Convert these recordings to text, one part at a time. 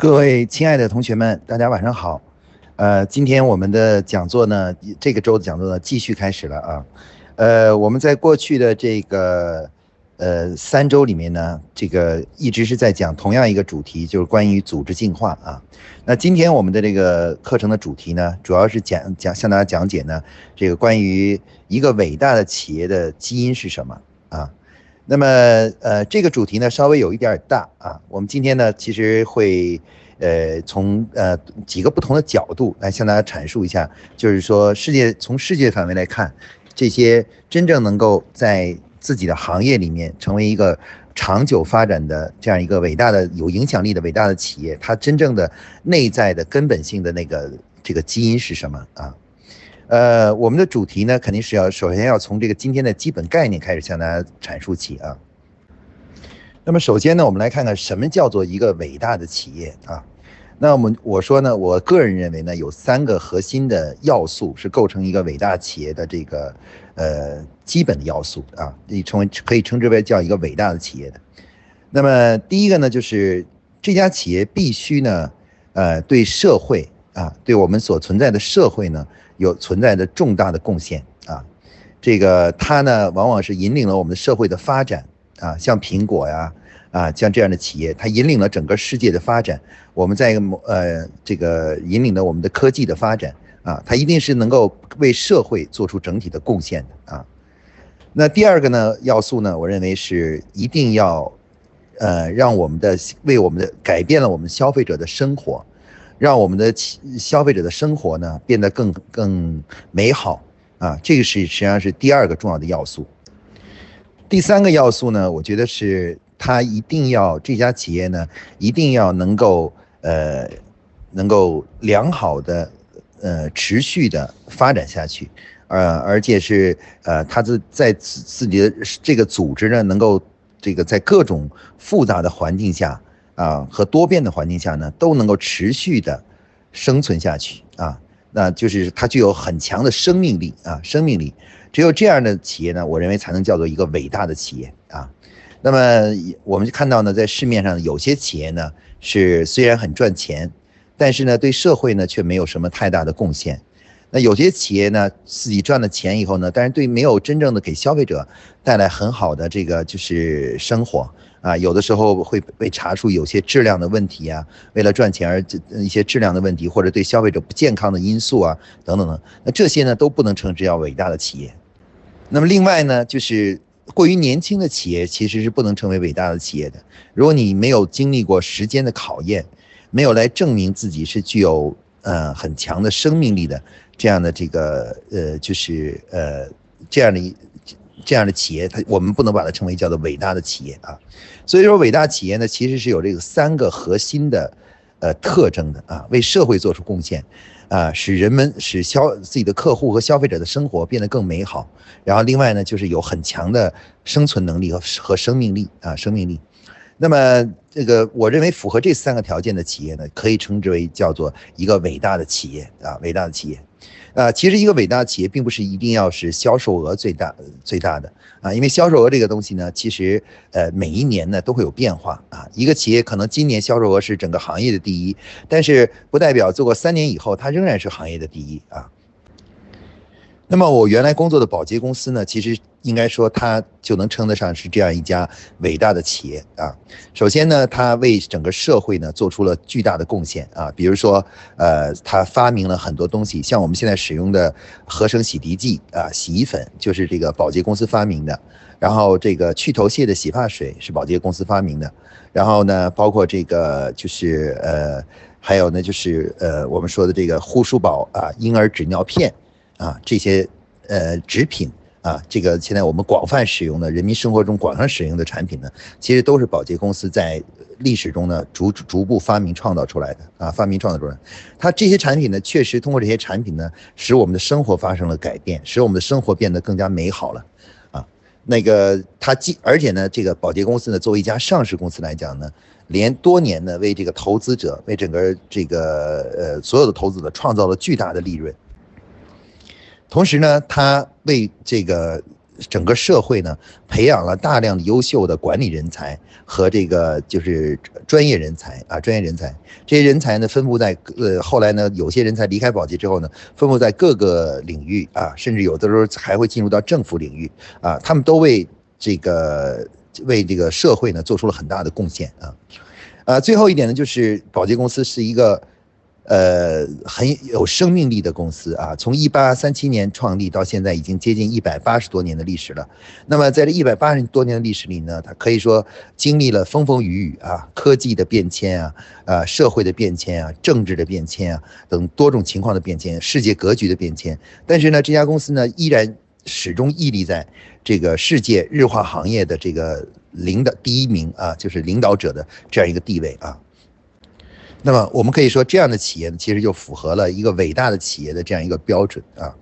各位亲爱的同学们，大家晚上好。呃，今天我们的讲座呢，这个周的讲座呢继续开始了啊。呃，我们在过去的这个呃三周里面呢，这个一直是在讲同样一个主题，就是关于组织进化啊。那今天我们的这个课程的主题呢，主要是讲讲向大家讲解呢，这个关于一个伟大的企业的基因是什么啊。那么，呃，这个主题呢稍微有一点大啊。我们今天呢，其实会，呃，从呃几个不同的角度来向大家阐述一下，就是说，世界从世界范围来看，这些真正能够在自己的行业里面成为一个长久发展的这样一个伟大的、有影响力的伟大的企业，它真正的内在的根本性的那个这个基因是什么啊？呃，我们的主题呢，肯定是要首先要从这个今天的基本概念开始向大家阐述起啊。那么首先呢，我们来看看什么叫做一个伟大的企业啊？那我们我说呢，我个人认为呢，有三个核心的要素是构成一个伟大企业的这个呃基本的要素啊，以成为可以称之为叫一个伟大的企业的。那么第一个呢，就是这家企业必须呢，呃，对社会啊，对我们所存在的社会呢。有存在的重大的贡献啊，这个它呢，往往是引领了我们的社会的发展啊，像苹果呀啊，像这样的企业，它引领了整个世界的发展。我们在呃这个引领了我们的科技的发展啊，它一定是能够为社会做出整体的贡献的啊。那第二个呢要素呢，我认为是一定要呃让我们的为我们的改变了我们消费者的生活。让我们的消费者的生活呢变得更更美好啊，这个是实际上是第二个重要的要素。第三个要素呢，我觉得是它一定要这家企业呢一定要能够呃能够良好的呃持续的发展下去，呃而且是呃它自在自自己的这个组织呢能够这个在各种复杂的环境下。啊，和多变的环境下呢，都能够持续的生存下去啊，那就是它具有很强的生命力啊，生命力。只有这样的企业呢，我认为才能叫做一个伟大的企业啊。那么我们就看到呢，在市面上有些企业呢，是虽然很赚钱，但是呢，对社会呢却没有什么太大的贡献。那有些企业呢，自己赚了钱以后呢，但是对没有真正的给消费者带来很好的这个就是生活。啊，有的时候会被查出有些质量的问题啊，为了赚钱而一些质量的问题，或者对消费者不健康的因素啊，等等等，那这些呢都不能称之叫伟大的企业。那么另外呢，就是过于年轻的企业其实是不能成为伟大的企业的。如果你没有经历过时间的考验，没有来证明自己是具有呃很强的生命力的这样的这个呃就是呃这样的一。这样的企业，它我们不能把它称为叫做伟大的企业啊。所以说，伟大企业呢，其实是有这个三个核心的呃特征的啊，为社会做出贡献啊，使人们使消自己的客户和消费者的生活变得更美好。然后另外呢，就是有很强的生存能力和和生命力啊，生命力。那么这个我认为符合这三个条件的企业呢，可以称之为叫做一个伟大的企业啊，伟大的企业。呃，其实一个伟大的企业并不是一定要是销售额最大最大的啊，因为销售额这个东西呢，其实呃每一年呢都会有变化啊。一个企业可能今年销售额是整个行业的第一，但是不代表做过三年以后它仍然是行业的第一啊。那么我原来工作的保洁公司呢，其实应该说它就能称得上是这样一家伟大的企业啊。首先呢，它为整个社会呢做出了巨大的贡献啊，比如说，呃，它发明了很多东西，像我们现在使用的合成洗涤剂啊，洗衣粉就是这个保洁公司发明的，然后这个去头屑的洗发水是保洁公司发明的，然后呢，包括这个就是呃，还有呢就是呃，我们说的这个护舒宝啊，婴儿纸尿片。啊，这些呃纸品啊，这个现在我们广泛使用的人民生活中广泛使用的产品呢，其实都是保洁公司在历史中呢逐逐步发明创造出来的啊，发明创造出来。它这些产品呢，确实通过这些产品呢，使我们的生活发生了改变，使我们的生活变得更加美好了啊。那个它既而且呢，这个保洁公司呢，作为一家上市公司来讲呢，连多年呢为这个投资者为整个这个呃所有的投资者创造了巨大的利润。同时呢，它为这个整个社会呢，培养了大量的优秀的管理人才和这个就是专业人才啊，专业人才。这些人才呢，分布在呃后来呢，有些人才离开保洁之后呢，分布在各个领域啊，甚至有的时候还会进入到政府领域啊，他们都为这个为这个社会呢做出了很大的贡献啊。呃，最后一点呢，就是保洁公司是一个。呃，很有生命力的公司啊，从一八三七年创立到现在，已经接近一百八十多年的历史了。那么在这一百八十多年的历史里呢，它可以说经历了风风雨雨啊，科技的变迁啊，啊，社会的变迁啊，政治的变迁啊，等多种情况的变迁，世界格局的变迁。但是呢，这家公司呢，依然始终屹立在这个世界日化行业的这个领导第一名啊，就是领导者的这样一个地位啊。那么我们可以说，这样的企业呢，其实就符合了一个伟大的企业的这样一个标准啊。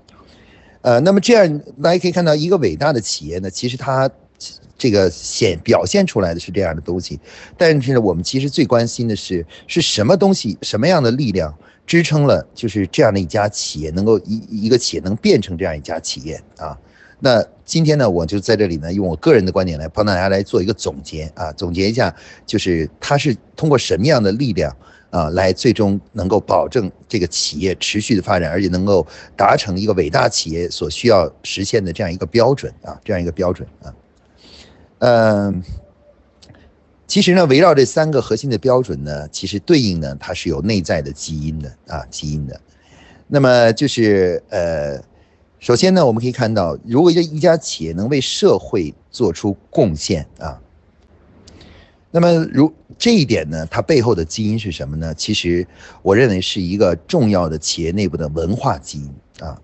呃，那么这样大家可以看到，一个伟大的企业呢，其实它这个显表现出来的是这样的东西。但是呢，我们其实最关心的是，是什么东西、什么样的力量支撑了，就是这样的一家企业能够一一个企业能变成这样一家企业啊？那今天呢，我就在这里呢，用我个人的观点来帮大家来做一个总结啊，总结一下，就是它是通过什么样的力量。啊，来最终能够保证这个企业持续的发展，而且能够达成一个伟大企业所需要实现的这样一个标准啊，这样一个标准啊。嗯，其实呢，围绕这三个核心的标准呢，其实对应呢，它是有内在的基因的啊，基因的。那么就是呃，首先呢，我们可以看到，如果一一家企业能为社会做出贡献啊。那么，如这一点呢，它背后的基因是什么呢？其实，我认为是一个重要的企业内部的文化基因啊。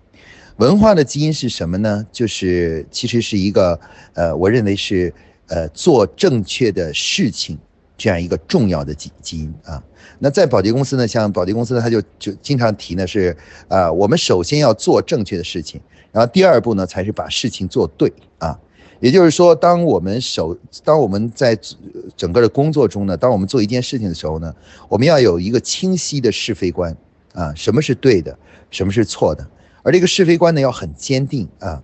文化的基因是什么呢？就是其实是一个呃，我认为是呃做正确的事情这样一个重要的基基因啊。那在保洁公司呢，像保洁公司呢，他就就经常提呢是啊，我们首先要做正确的事情，然后第二步呢才是把事情做对啊。也就是说，当我们手，当我们在整个的工作中呢，当我们做一件事情的时候呢，我们要有一个清晰的是非观啊，什么是对的，什么是错的，而这个是非观呢要很坚定啊，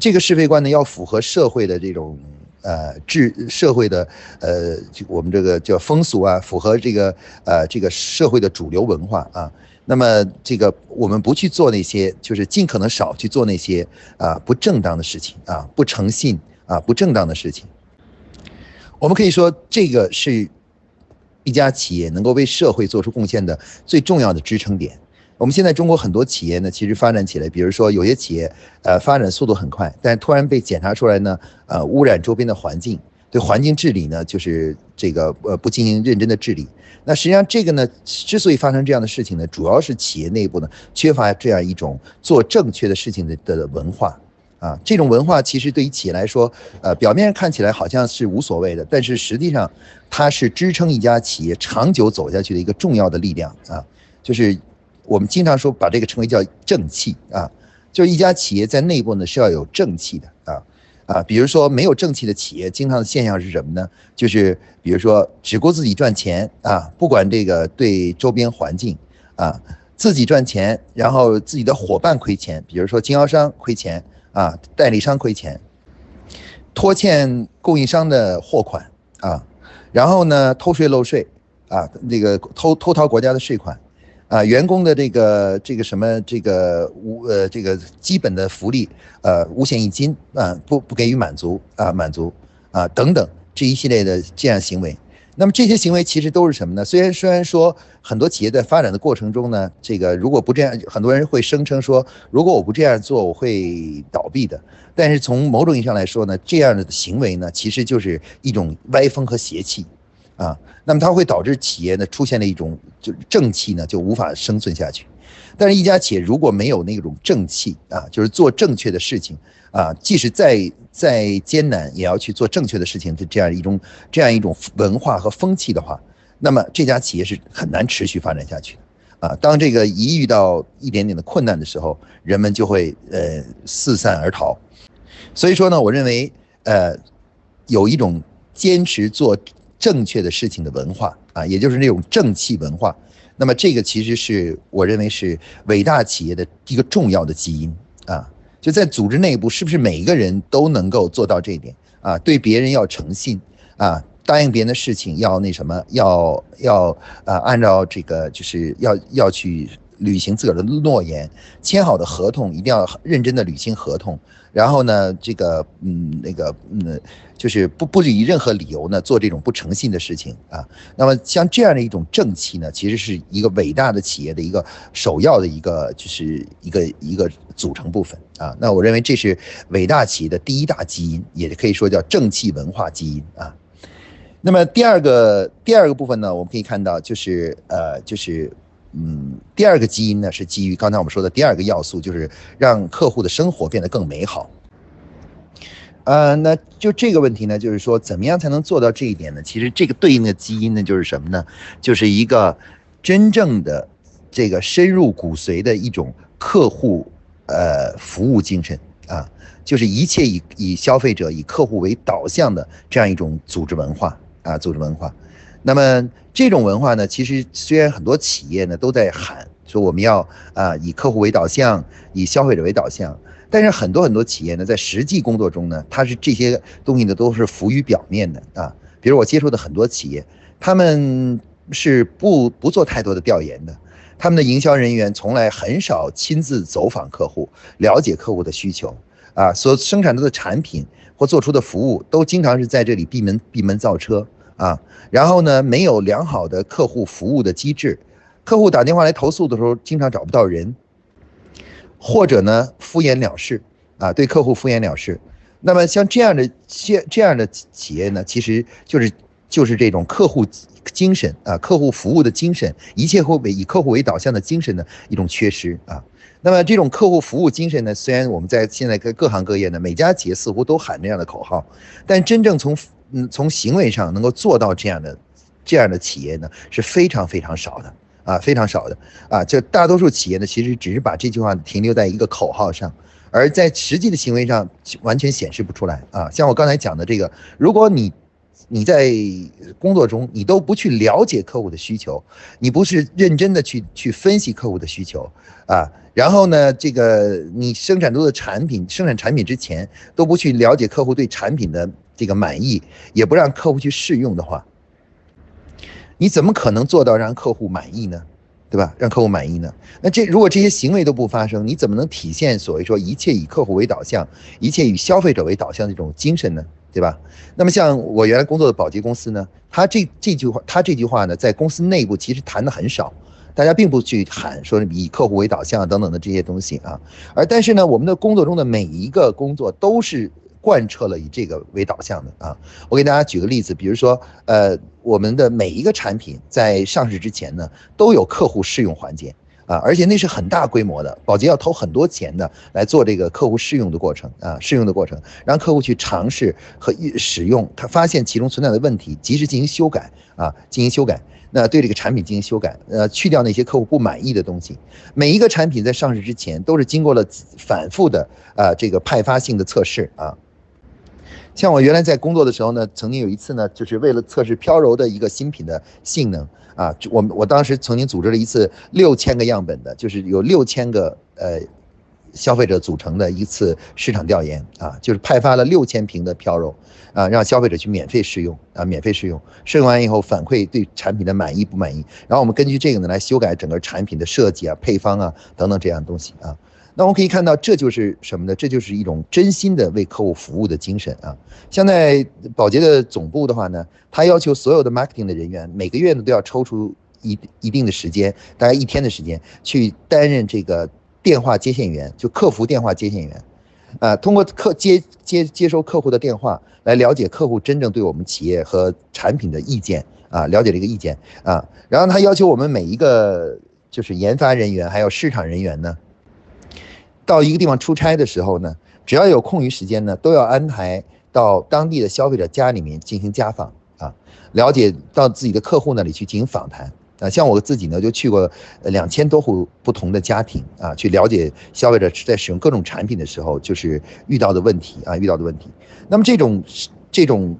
这个是非观呢要符合社会的这种呃治社会的呃我们这个叫风俗啊，符合这个呃这个社会的主流文化啊，那么这个我们不去做那些，就是尽可能少去做那些啊不正当的事情啊，不诚信。啊，不正当的事情，我们可以说，这个是一家企业能够为社会做出贡献的最重要的支撑点。我们现在中国很多企业呢，其实发展起来，比如说有些企业，呃，发展速度很快，但突然被检查出来呢，呃，污染周边的环境，对环境治理呢，就是这个呃不进行认真的治理。那实际上这个呢，之所以发生这样的事情呢，主要是企业内部呢缺乏这样一种做正确的事情的的文化。啊，这种文化其实对于企业来说，呃，表面上看起来好像是无所谓的，但是实际上，它是支撑一家企业长久走下去的一个重要的力量啊。就是我们经常说把这个称为叫正气啊，就是一家企业在内部呢是要有正气的啊啊。比如说没有正气的企业，经常的现象是什么呢？就是比如说只顾自己赚钱啊，不管这个对周边环境啊，自己赚钱，然后自己的伙伴亏钱，比如说经销商亏钱。啊，代理商亏钱，拖欠供应商的货款啊，然后呢偷税漏税啊，那个偷偷逃国家的税款，啊，员工的这个这个什么这个无呃这个基本的福利呃五险一金啊不不给予满足啊满足啊等等这一系列的这样行为。那么这些行为其实都是什么呢？虽然虽然说很多企业在发展的过程中呢，这个如果不这样，很多人会声称说，如果我不这样做，我会倒闭的。但是从某种意义上来说呢，这样的行为呢，其实就是一种歪风和邪气，啊，那么它会导致企业呢出现了一种就正气呢就无法生存下去。但是，一家企业如果没有那种正气啊，就是做正确的事情啊，即使再再艰难，也要去做正确的事情的这样一种这样一种文化和风气的话，那么这家企业是很难持续发展下去的啊。当这个一遇到一点点的困难的时候，人们就会呃四散而逃。所以说呢，我认为呃有一种坚持做正确的事情的文化啊，也就是那种正气文化。那么这个其实是我认为是伟大企业的一个重要的基因啊，就在组织内部，是不是每一个人都能够做到这一点啊？对别人要诚信啊，答应别人的事情要那什么，要要啊，按照这个就是要要去。履行自个儿的诺言，签好的合同一定要认真的履行合同。然后呢，这个嗯，那个嗯，就是不不以任何理由呢做这种不诚信的事情啊。那么像这样的一种正气呢，其实是一个伟大的企业的一个首要的一个就是一个一个组成部分啊。那我认为这是伟大企业的第一大基因，也可以说叫正气文化基因啊。那么第二个第二个部分呢，我们可以看到就是呃就是。嗯，第二个基因呢是基于刚才我们说的第二个要素，就是让客户的生活变得更美好。呃，那就这个问题呢，就是说怎么样才能做到这一点呢？其实这个对应的基因呢，就是什么呢？就是一个真正的这个深入骨髓的一种客户呃服务精神啊，就是一切以以消费者、以客户为导向的这样一种组织文化啊，组织文化。那么这种文化呢，其实虽然很多企业呢都在喊说我们要啊以客户为导向，以消费者为导向，但是很多很多企业呢在实际工作中呢，它是这些东西呢都是浮于表面的啊。比如我接触的很多企业，他们是不不做太多的调研的，他们的营销人员从来很少亲自走访客户，了解客户的需求啊，所生产出的产品或做出的服务都经常是在这里闭门闭门造车。啊，然后呢，没有良好的客户服务的机制，客户打电话来投诉的时候，经常找不到人，或者呢，敷衍了事，啊，对客户敷衍了事。那么像这样的这这样的企业呢，其实就是就是这种客户精神啊，客户服务的精神，一切会为以客户为导向的精神的一种缺失啊。那么这种客户服务精神呢，虽然我们在现在各各行各业呢，每家企业似乎都喊这样的口号，但真正从嗯，从行为上能够做到这样的，这样的企业呢是非常非常少的啊，非常少的啊。就大多数企业呢，其实只是把这句话停留在一个口号上，而在实际的行为上完全显示不出来啊。像我刚才讲的这个，如果你你在工作中你都不去了解客户的需求，你不是认真的去去分析客户的需求啊，然后呢，这个你生产出的产品，生产产品之前都不去了解客户对产品的。这个满意也不让客户去试用的话，你怎么可能做到让客户满意呢？对吧？让客户满意呢？那这如果这些行为都不发生，你怎么能体现所谓说一切以客户为导向，一切以消费者为导向的这种精神呢？对吧？那么像我原来工作的保洁公司呢，他这这句话，他这句话呢，在公司内部其实谈的很少，大家并不去喊说以客户为导向等等的这些东西啊。而但是呢，我们的工作中的每一个工作都是。贯彻了以这个为导向的啊，我给大家举个例子，比如说，呃，我们的每一个产品在上市之前呢，都有客户试用环节啊，而且那是很大规模的，保洁要投很多钱的来做这个客户试用的过程啊，试用的过程，让客户去尝试和使用，他发现其中存在的问题，及时进行修改啊，进行修改。那对这个产品进行修改，呃，去掉那些客户不满意的东西。每一个产品在上市之前都是经过了反复的啊这个派发性的测试啊。像我原来在工作的时候呢，曾经有一次呢，就是为了测试飘柔的一个新品的性能啊，我我当时曾经组织了一次六千个样本的，就是有六千个呃消费者组成的一次市场调研啊，就是派发了六千瓶的飘柔啊，让消费者去免费试用啊，免费试用，试用完以后反馈对产品的满意不满意，然后我们根据这个呢来修改整个产品的设计啊、配方啊等等这样东西啊。那我们可以看到，这就是什么呢？这就是一种真心的为客户服务的精神啊！像在宝洁的总部的话呢，他要求所有的 marketing 的人员每个月呢都要抽出一一定的时间，大概一天的时间去担任这个电话接线员，就客服电话接线员，啊，通过客接接接收客户的电话，来了解客户真正对我们企业和产品的意见啊，了解这个意见啊，然后他要求我们每一个就是研发人员还有市场人员呢。到一个地方出差的时候呢，只要有空余时间呢，都要安排到当地的消费者家里面进行家访啊，了解到自己的客户那里去进行访谈啊。像我自己呢，就去过两千多户不同的家庭啊，去了解消费者在使用各种产品的时候，就是遇到的问题啊，遇到的问题。那么这种这种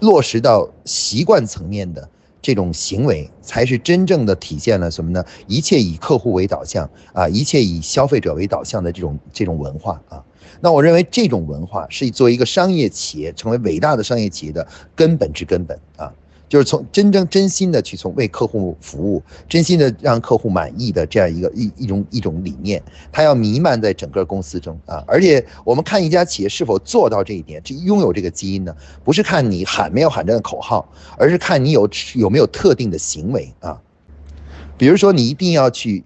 落实到习惯层面的这种行为，才是真正的体现了什么呢？一切以客户为导向啊，一切以消费者为导向的这种这种文化啊。那我认为这种文化是作为一个商业企业成为伟大的商业企业的根本之根本啊。就是从真正真心的去从为客户服务，真心的让客户满意的这样一个一一种一种理念，它要弥漫在整个公司中啊！而且我们看一家企业是否做到这一点，这拥有这个基因呢？不是看你喊没有喊这个口号，而是看你有有没有特定的行为啊。比如说，你一定要去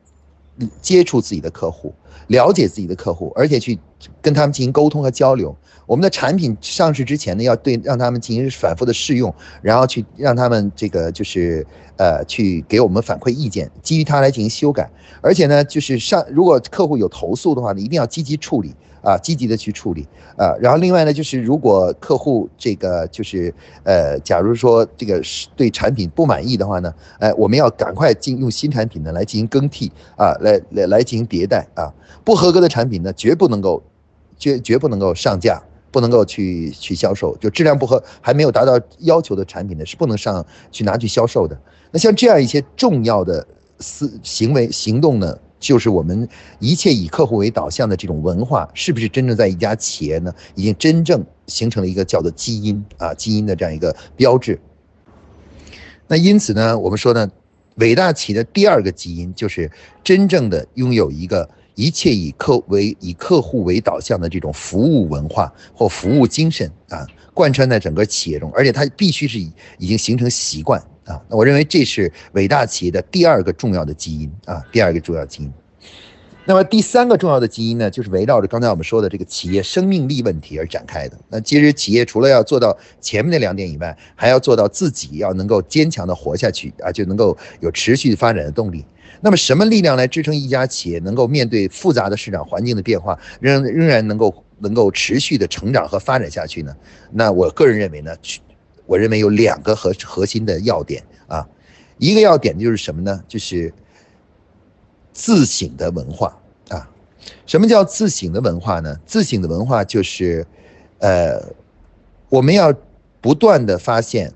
接触自己的客户，了解自己的客户，而且去跟他们进行沟通和交流。我们的产品上市之前呢，要对让他们进行反复的试用，然后去让他们这个就是呃去给我们反馈意见，基于它来进行修改。而且呢，就是上如果客户有投诉的话呢，一定要积极处理啊，积极的去处理啊。然后另外呢，就是如果客户这个就是呃，假如说这个是对产品不满意的话呢，哎，我们要赶快进用新产品呢来进行更替啊，来来来进行迭代啊。不合格的产品呢，绝不能够绝绝不能够上架。不能够去去销售，就质量不合还没有达到要求的产品呢，是不能上去拿去销售的。那像这样一些重要的思行为行动呢，就是我们一切以客户为导向的这种文化，是不是真正在一家企业呢，已经真正形成了一个叫做基因啊基因的这样一个标志？那因此呢，我们说呢，伟大企业的第二个基因就是真正的拥有一个。一切以客为以客户为导向的这种服务文化或服务精神啊，贯穿在整个企业中，而且它必须是已已经形成习惯啊。那我认为这是伟大企业的第二个重要的基因啊，第二个重要基因。那么第三个重要的基因呢，就是围绕着刚才我们说的这个企业生命力问题而展开的。那其实企业除了要做到前面那两点以外，还要做到自己要能够坚强的活下去啊，就能够有持续发展的动力。那么，什么力量来支撑一家企业能够面对复杂的市场环境的变化，仍仍然能够能够持续的成长和发展下去呢？那我个人认为呢，我认为有两个核核心的要点啊，一个要点就是什么呢？就是自省的文化啊。什么叫自省的文化呢？自省的文化就是，呃，我们要不断的发现。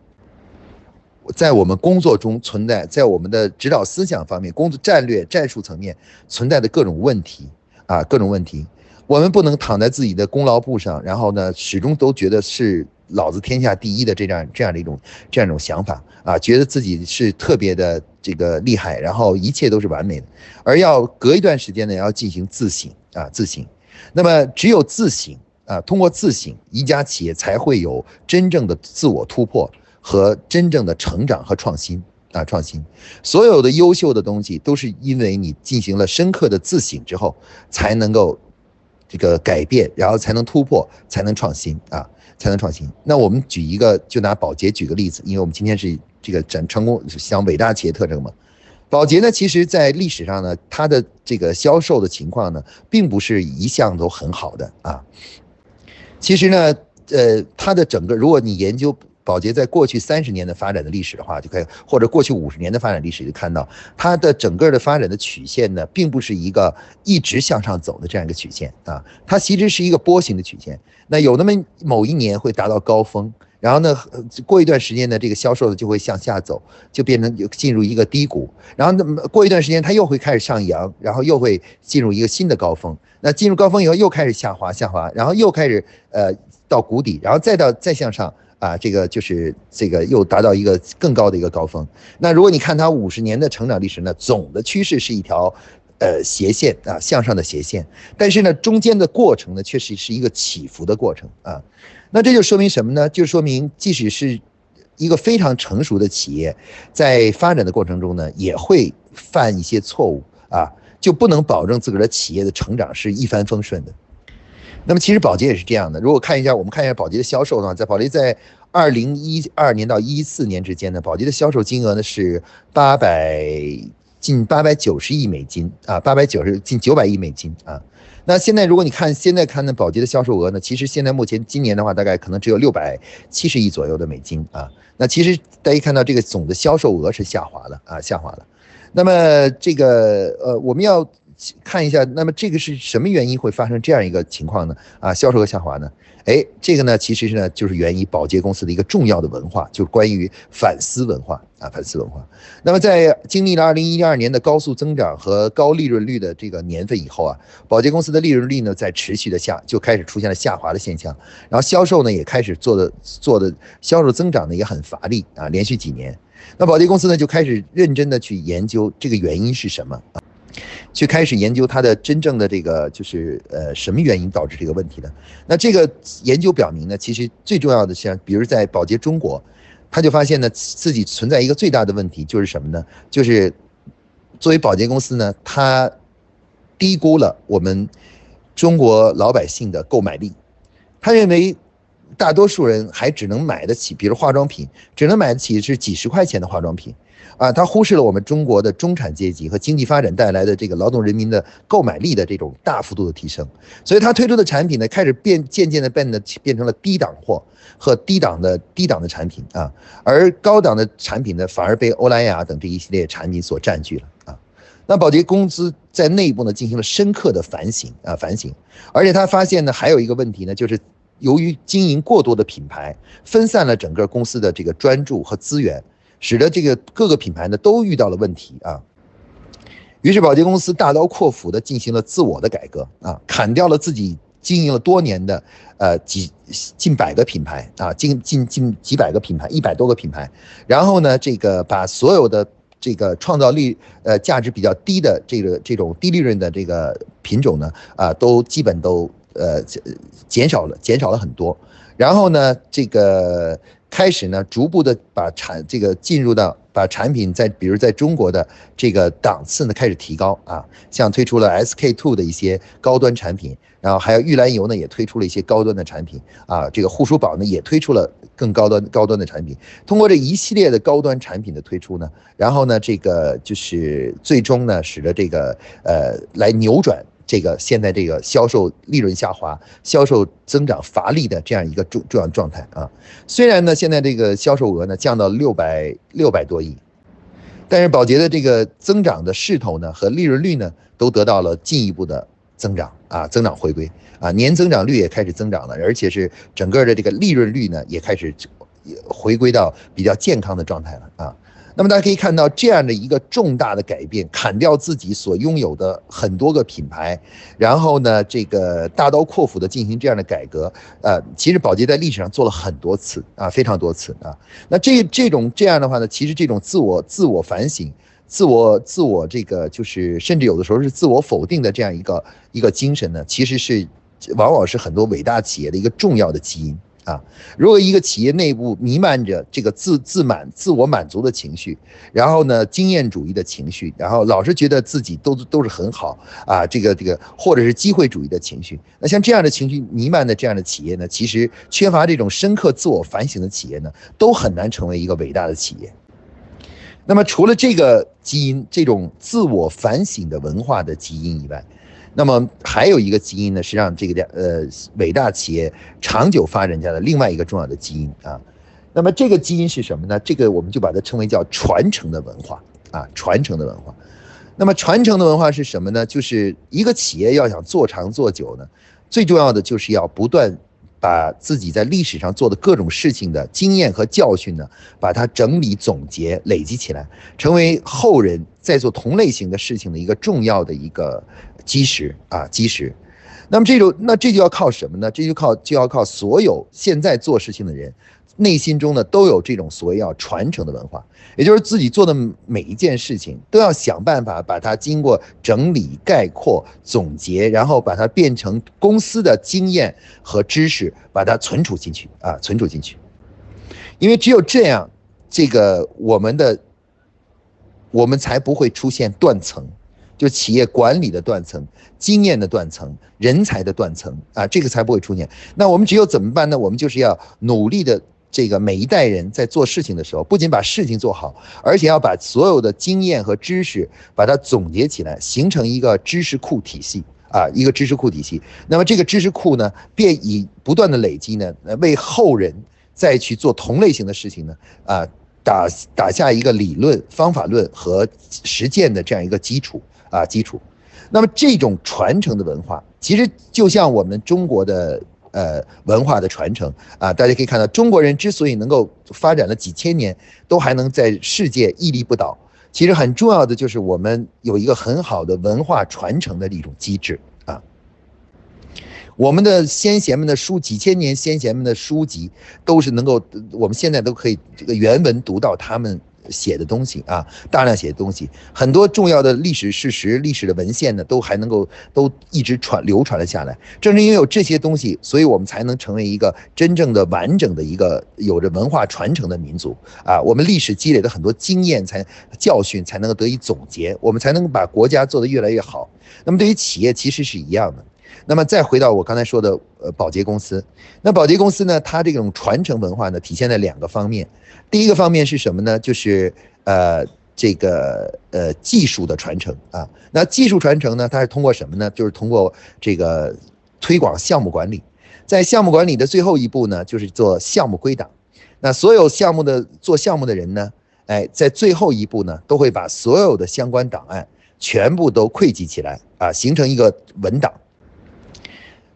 在我们工作中存在，在我们的指导思想方面、工作战略、战术层面存在的各种问题啊，各种问题，我们不能躺在自己的功劳簿上，然后呢，始终都觉得是老子天下第一的这样这样的一种这样一种想法啊，觉得自己是特别的这个厉害，然后一切都是完美的，而要隔一段时间呢，要进行自省啊，自省。那么只有自省啊，通过自省，一家企业才会有真正的自我突破。和真正的成长和创新啊，创新，所有的优秀的东西都是因为你进行了深刻的自省之后，才能够这个改变，然后才能突破，才能创新啊，才能创新。那我们举一个，就拿宝洁举个例子，因为我们今天是这个展成功想伟大企业特征嘛。宝洁呢，其实在历史上呢，它的这个销售的情况呢，并不是一向都很好的啊。其实呢，呃，它的整个，如果你研究。宝洁在过去三十年的发展的历史的话，就可以或者过去五十年的发展历史就看到，它的整个的发展的曲线呢，并不是一个一直向上走的这样一个曲线啊，它其实是一个波形的曲线。那有那么某一年会达到高峰，然后呢，过一段时间呢，这个销售呢就会向下走，就变成进入一个低谷，然后那么过一段时间它又会开始上扬，然后又会进入一个新的高峰。那进入高峰以后又开始下滑，下滑，然后又开始呃到谷底，然后再到再向上。啊，这个就是这个又达到一个更高的一个高峰。那如果你看它五十年的成长历史呢，总的趋势是一条，呃，斜线啊，向上的斜线。但是呢，中间的过程呢，确实是一个起伏的过程啊。那这就说明什么呢？就说明即使是一个非常成熟的企业，在发展的过程中呢，也会犯一些错误啊，就不能保证自个儿的企业的成长是一帆风顺的。那么其实宝洁也是这样的。如果看一下，我们看一下宝洁的销售的话，在宝洁在二零一二年到一四年之间呢，宝洁的销售金额呢是八百近八百九十亿美金啊，八百九十近九百亿美金啊。那现在如果你看现在看的宝洁的销售额呢，其实现在目前今年的话，大概可能只有六百七十亿左右的美金啊。那其实大家看到这个总的销售额是下滑了啊，下滑了。那么这个呃，我们要。看一下，那么这个是什么原因会发生这样一个情况呢？啊，销售额下滑呢？哎，这个呢，其实是呢，就是源于保洁公司的一个重要的文化，就是关于反思文化啊，反思文化。那么在经历了二零一二年的高速增长和高利润率的这个年份以后啊，保洁公司的利润率呢在持续的下，就开始出现了下滑的现象，然后销售呢也开始做的做的销售增长呢也很乏力啊，连续几年，那保洁公司呢就开始认真的去研究这个原因是什么啊。去开始研究它的真正的这个就是呃什么原因导致这个问题的？那这个研究表明呢，其实最重要的像比如在保洁中国，他就发现呢自己存在一个最大的问题就是什么呢？就是作为保洁公司呢，它低估了我们中国老百姓的购买力，他认为大多数人还只能买得起，比如化妆品，只能买得起是几十块钱的化妆品。啊，他忽视了我们中国的中产阶级和经济发展带来的这个劳动人民的购买力的这种大幅度的提升，所以他推出的产品呢，开始变渐渐的变得变成了低档货和低档的低档的产品啊，而高档的产品呢，反而被欧莱雅等这一系列产品所占据了啊。那宝洁公司在内部呢进行了深刻的反省啊反省，而且他发现呢还有一个问题呢，就是由于经营过多的品牌，分散了整个公司的这个专注和资源。使得这个各个品牌呢都遇到了问题啊，于是保洁公司大刀阔斧的进行了自我的改革啊，砍掉了自己经营了多年的呃几近百个品牌啊，近近近几百个品牌，一百多个品牌，然后呢，这个把所有的这个创造力呃价值比较低的这个这种低利润的这个品种呢啊，都基本都呃减少了，减少了很多，然后呢，这个。开始呢，逐步的把产这个进入到把产品在比如在中国的这个档次呢开始提高啊，像推出了 SK two 的一些高端产品，然后还有玉兰油呢也推出了一些高端的产品啊，这个护舒宝呢也推出了更高端高端的产品。通过这一系列的高端产品的推出呢，然后呢这个就是最终呢使得这个呃来扭转。这个现在这个销售利润下滑、销售增长乏力的这样一个重重要状态啊，虽然呢现在这个销售额呢降到六百六百多亿，但是宝洁的这个增长的势头呢和利润率呢都得到了进一步的增长啊，增长回归啊，年增长率也开始增长了，而且是整个的这个利润率呢也开始回归到比较健康的状态了啊。那么大家可以看到这样的一个重大的改变，砍掉自己所拥有的很多个品牌，然后呢，这个大刀阔斧的进行这样的改革，呃，其实宝洁在历史上做了很多次啊，非常多次啊。那这这种这样的话呢，其实这种自我自我反省、自我自我这个就是甚至有的时候是自我否定的这样一个一个精神呢，其实是往往是很多伟大企业的一个重要的基因。啊，如果一个企业内部弥漫着这个自自满、自我满足的情绪，然后呢，经验主义的情绪，然后老是觉得自己都都是很好啊，这个这个，或者是机会主义的情绪，那像这样的情绪弥漫的这样的企业呢，其实缺乏这种深刻自我反省的企业呢，都很难成为一个伟大的企业。那么，除了这个基因，这种自我反省的文化的基因以外，那么还有一个基因呢，是让这个呃伟大企业长久发展下的另外一个重要的基因啊。那么这个基因是什么呢？这个我们就把它称为叫传承的文化啊，传承的文化。那么传承的文化是什么呢？就是一个企业要想做长做久呢，最重要的就是要不断。把自己在历史上做的各种事情的经验和教训呢，把它整理总结累积起来，成为后人在做同类型的事情的一个重要的一个基石啊基石。那么这种那这就要靠什么呢？这就靠就要靠所有现在做事情的人。内心中呢，都有这种所谓要传承的文化，也就是自己做的每一件事情，都要想办法把它经过整理、概括、总结，然后把它变成公司的经验和知识，把它存储进去啊，存储进去。因为只有这样，这个我们的我们才不会出现断层，就企业管理的断层、经验的断层、人才的断层啊，这个才不会出现。那我们只有怎么办呢？我们就是要努力的。这个每一代人在做事情的时候，不仅把事情做好，而且要把所有的经验和知识把它总结起来，形成一个知识库体系啊，一个知识库体系。那么这个知识库呢，便以不断的累积呢，为后人再去做同类型的事情呢，啊，打打下一个理论、方法论和实践的这样一个基础啊，基础。那么这种传承的文化，其实就像我们中国的呃文化的传承啊，大家可以看到，中国人之所以能够发展了几千年，都还能在世界屹立不倒，其实很重要的就是我们有一个很好的文化传承的一种机制啊。我们的先贤们的书，几千年先贤们的书籍，都是能够我们现在都可以这个原文读到他们。写的东西啊，大量写的东西，很多重要的历史事实、历史的文献呢，都还能够都一直传流传了下来。正是因为有这些东西，所以我们才能成为一个真正的完整的一个有着文化传承的民族啊。我们历史积累的很多经验、才教训，才能够得以总结，我们才能把国家做得越来越好。那么对于企业其实是一样的。那么再回到我刚才说的，呃，保洁公司，那保洁公司呢，它这种传承文化呢，体现在两个方面。第一个方面是什么呢？就是呃，这个呃技术的传承啊。那技术传承呢，它是通过什么呢？就是通过这个推广项目管理。在项目管理的最后一步呢，就是做项目归档。那所有项目的做项目的人呢，哎，在最后一步呢，都会把所有的相关档案全部都汇集起来啊，形成一个文档。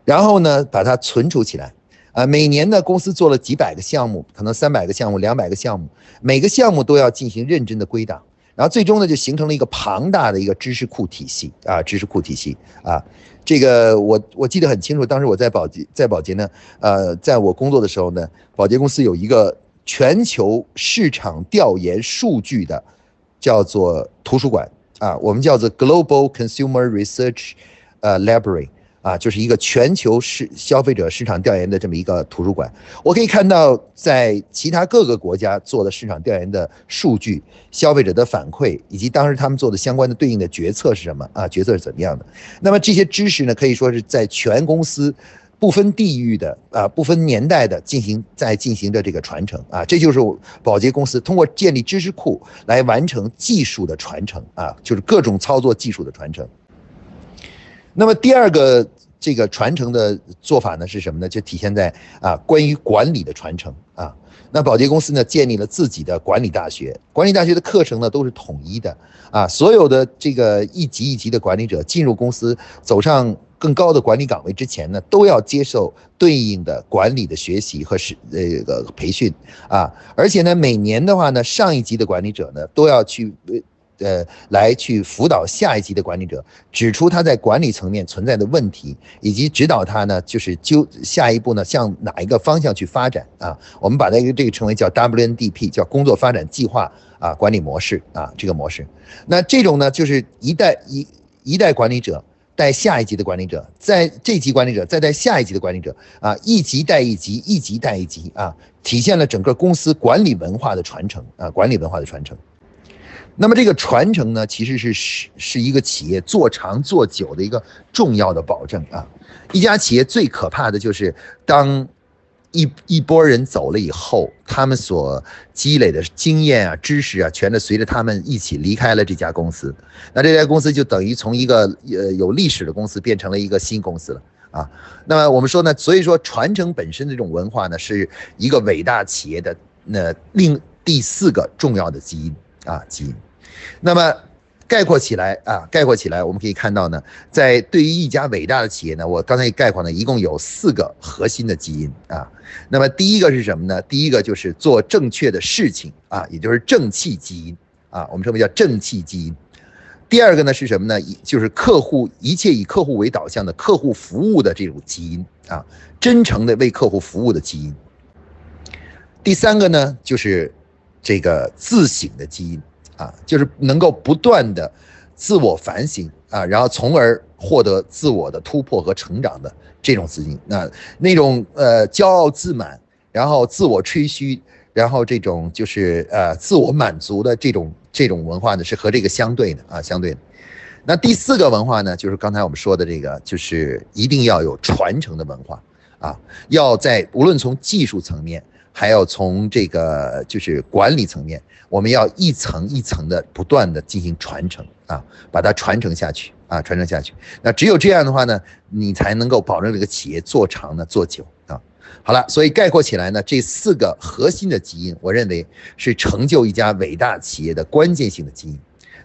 然后呢，把它存储起来，啊，每年呢，公司做了几百个项目，可能三百个项目、两百个项目，每个项目都要进行认真的归档，然后最终呢，就形成了一个庞大的一个知识库体系啊，知识库体系啊，这个我我记得很清楚，当时我在保洁，在保洁呢，呃，在我工作的时候呢，保洁公司有一个全球市场调研数据的，叫做图书馆啊，我们叫做 Global Consumer Research，呃，Library。啊，就是一个全球市消费者市场调研的这么一个图书馆。我可以看到，在其他各个国家做的市场调研的数据、消费者的反馈，以及当时他们做的相关的对应的决策是什么啊？决策是怎么样的？那么这些知识呢，可以说是在全公司不分地域的啊、不分年代的进行在进行着这个传承啊。这就是保洁公司通过建立知识库来完成技术的传承啊，就是各种操作技术的传承。那么第二个这个传承的做法呢是什么呢？就体现在啊关于管理的传承啊。那保洁公司呢建立了自己的管理大学，管理大学的课程呢都是统一的啊。所有的这个一级一级的管理者进入公司，走上更高的管理岗位之前呢，都要接受对应的管理的学习和是这个培训啊。而且呢，每年的话呢，上一级的管理者呢都要去。呃，来去辅导下一级的管理者，指出他在管理层面存在的问题，以及指导他呢，就是就下一步呢，向哪一个方向去发展啊？我们把这个这个称为叫 WNDP，叫工作发展计划啊，管理模式啊，这个模式。那这种呢，就是一代一一代管理者带下一级的管理者，在这级管理者再带下一级的管理者啊，一级带一级，一级带一级啊，体现了整个公司管理文化的传承啊，管理文化的传承。那么这个传承呢，其实是是是一个企业做长做久的一个重要的保证啊。一家企业最可怕的就是当一一波人走了以后，他们所积累的经验啊、知识啊，全都随着他们一起离开了这家公司。那这家公司就等于从一个呃有历史的公司变成了一个新公司了啊。那么我们说呢，所以说传承本身的这种文化呢，是一个伟大企业的那另第四个重要的基因。啊，基因。那么概括起来啊，概括起来，我们可以看到呢，在对于一家伟大的企业呢，我刚才概括呢，一共有四个核心的基因啊。那么第一个是什么呢？第一个就是做正确的事情啊，也就是正气基因啊，我们称为叫正气基因。第二个呢是什么呢？就是客户一切以客户为导向的客户服务的这种基因啊，真诚的为客户服务的基因。第三个呢就是。这个自省的基因啊，就是能够不断的自我反省啊，然后从而获得自我的突破和成长的这种资金。那那种呃骄傲自满，然后自我吹嘘，然后这种就是呃自我满足的这种这种文化呢，是和这个相对的啊，相对的。那第四个文化呢，就是刚才我们说的这个，就是一定要有传承的文化啊，要在无论从技术层面。还要从这个就是管理层面，我们要一层一层的不断的进行传承啊，把它传承下去啊，传承下去。那只有这样的话呢，你才能够保证这个企业做长呢做久啊。好了，所以概括起来呢，这四个核心的基因，我认为是成就一家伟大企业的关键性的基因。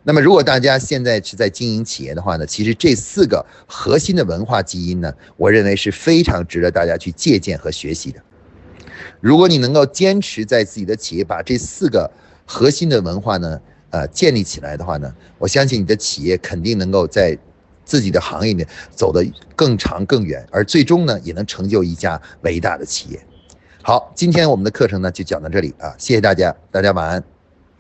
那么，如果大家现在是在经营企业的话呢，其实这四个核心的文化基因呢，我认为是非常值得大家去借鉴和学习的。如果你能够坚持在自己的企业把这四个核心的文化呢，呃，建立起来的话呢，我相信你的企业肯定能够在自己的行业里走得更长更远，而最终呢，也能成就一家伟大的企业。好，今天我们的课程呢就讲到这里啊，谢谢大家，大家晚安。